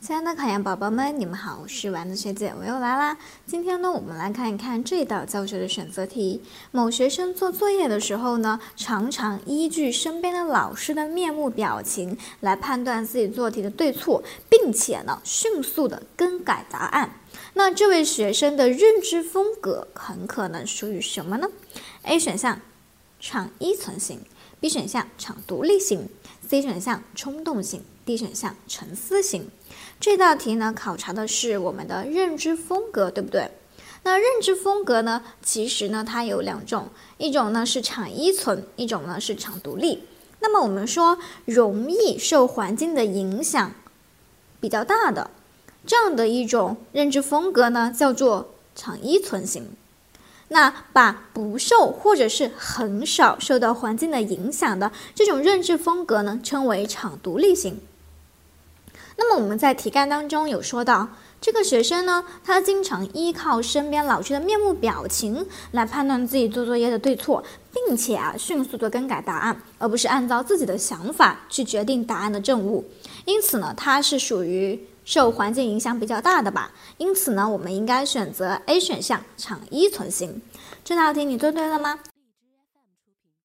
亲爱的考研宝宝们，你们好，我是丸子学姐，我又来啦。今天呢，我们来看一看这道教学的选择题。某学生做作业的时候呢，常常依据身边的老师的面目表情来判断自己做题的对错，并且呢，迅速的更改答案。那这位学生的认知风格很可能属于什么呢？A 选项，场依存型；B 选项，场独立型；C 选项，冲动型；D 选项，沉思型。这道题呢，考察的是我们的认知风格，对不对？那认知风格呢，其实呢，它有两种，一种呢是场依存，一种呢是场独立。那么我们说，容易受环境的影响比较大的这样的一种认知风格呢，叫做场依存型。那把不受或者是很少受到环境的影响的这种认知风格呢，称为场独立型。那么我们在题干当中有说到，这个学生呢，他经常依靠身边老师的面目表情来判断自己做作业的对错，并且啊迅速的更改答案，而不是按照自己的想法去决定答案的正误。因此呢，他是属于受环境影响比较大的吧。因此呢，我们应该选择 A 选项，场依存型。这道题你做对了吗？